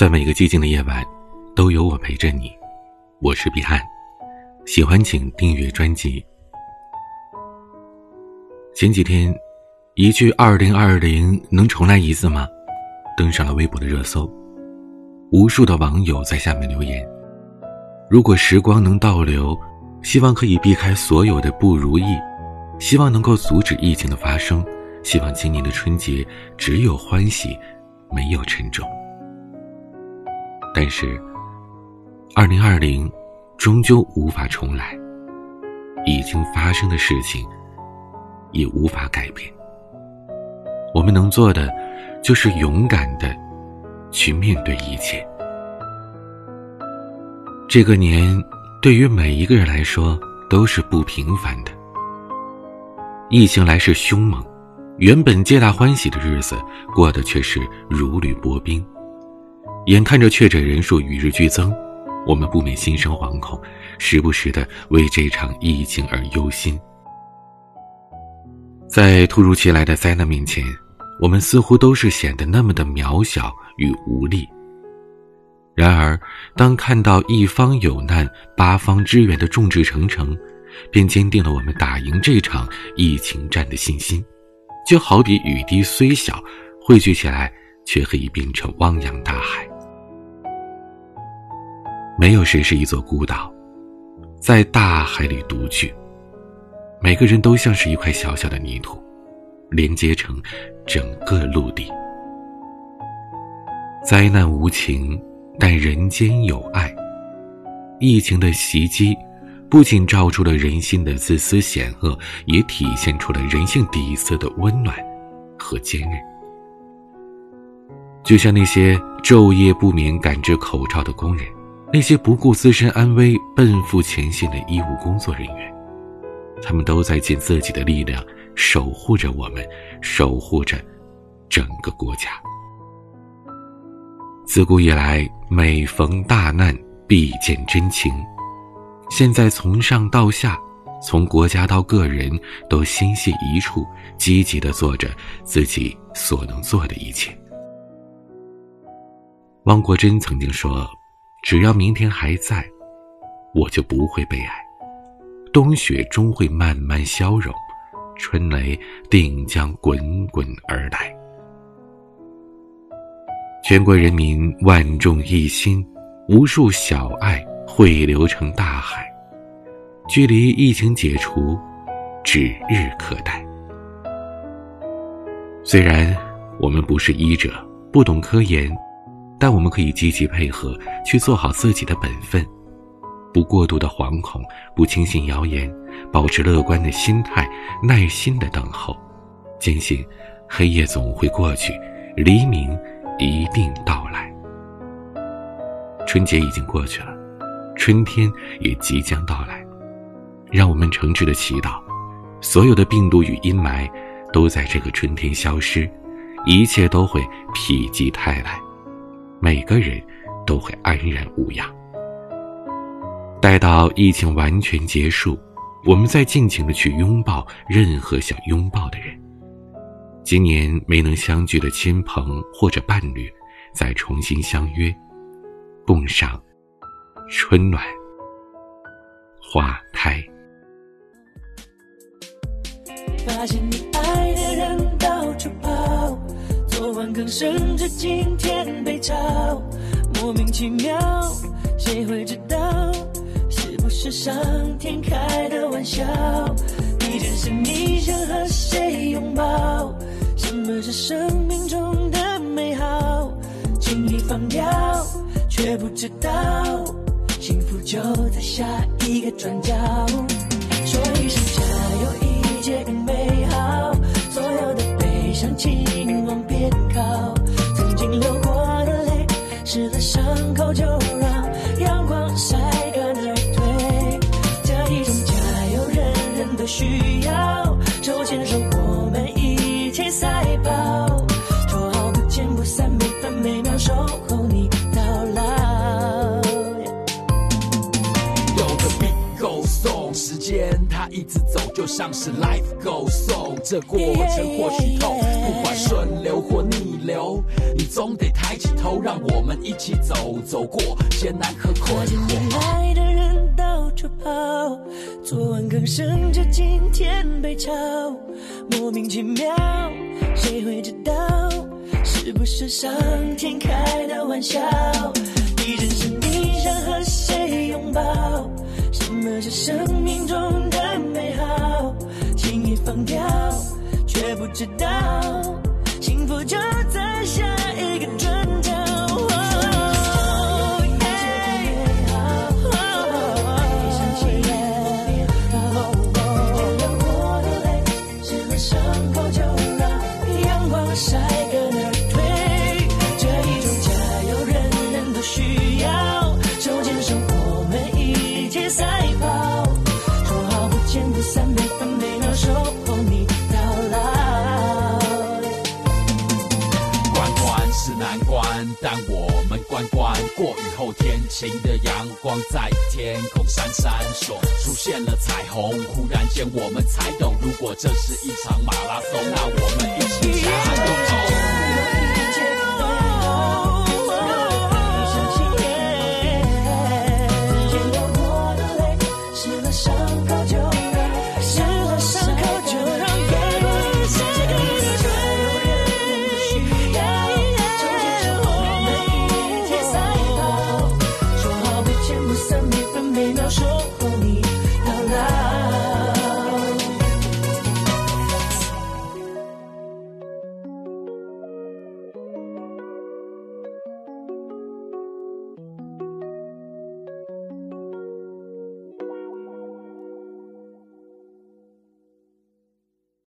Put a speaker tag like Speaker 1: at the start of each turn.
Speaker 1: 在每个寂静的夜晚，都有我陪着你。我是彼岸，喜欢请订阅专辑。前几天，一句“二零二零能重来一次吗”登上了微博的热搜，无数的网友在下面留言：“如果时光能倒流，希望可以避开所有的不如意，希望能够阻止疫情的发生，希望今年的春节只有欢喜，没有沉重。”但是，二零二零终究无法重来，已经发生的事情也无法改变。我们能做的，就是勇敢的去面对一切。这个年，对于每一个人来说都是不平凡的。疫情来势凶猛，原本皆大欢喜的日子，过得却是如履薄冰。眼看着确诊人数与日俱增，我们不免心生惶恐，时不时的为这场疫情而忧心。在突如其来的灾难面前，我们似乎都是显得那么的渺小与无力。然而，当看到一方有难，八方支援的众志成城，便坚定了我们打赢这场疫情战的信心。就好比雨滴虽小，汇聚起来却可以变成汪洋大海。没有谁是一座孤岛，在大海里独居。每个人都像是一块小小的泥土，连接成整个陆地。灾难无情，但人间有爱。疫情的袭击，不仅照出了人心的自私险恶，也体现出了人性底色的温暖和坚韧。就像那些昼夜不眠赶制口罩的工人。那些不顾自身安危奔赴前线的医务工作人员，他们都在尽自己的力量守护着我们，守护着整个国家。自古以来，每逢大难必见真情。现在从上到下，从国家到个人，都心系一处，积极的做着自己所能做的一切。汪国真曾经说。只要明天还在，我就不会悲哀。冬雪终会慢慢消融，春雷定将滚滚而来。全国人民万众一心，无数小爱汇流成大海。距离疫情解除，指日可待。虽然我们不是医者，不懂科研。但我们可以积极配合，去做好自己的本分，不过度的惶恐，不轻信谣言，保持乐观的心态，耐心的等候，坚信黑夜总会过去，黎明一定到来。春节已经过去了，春天也即将到来，让我们诚挚的祈祷，所有的病毒与阴霾都在这个春天消失，一切都会否极泰来。每个人都会安然无恙。待到疫情完全结束，我们再尽情的去拥抱任何想拥抱的人。今年没能相聚的亲朋或者伴侣，再重新相约，共赏春暖花开。发现你爱。昨晚刚升至今天被炒，莫名其妙，谁会知道？是不是上天开的玩笑？地震时你想和谁拥抱？什么是生命中的美好？轻易放掉，却不知道，幸福就在下一个转角。一
Speaker 2: 直走，就像是 life goes on。这过程或许痛，不管顺流或逆流，你总得抬起头，让我们一起走，走过艰难和困
Speaker 3: 惑。的人到处跑，昨晚刚升职，今天被炒，莫名其妙，谁会知道？是不是上天开的玩笑？你人生你想和谁拥抱？什么是生命中的？放掉，却不知道幸福就
Speaker 2: 过雨后天晴的阳光在天空闪闪烁，出现了彩虹。忽然间我们才懂，如果这是一场马拉松，那我们一起加油！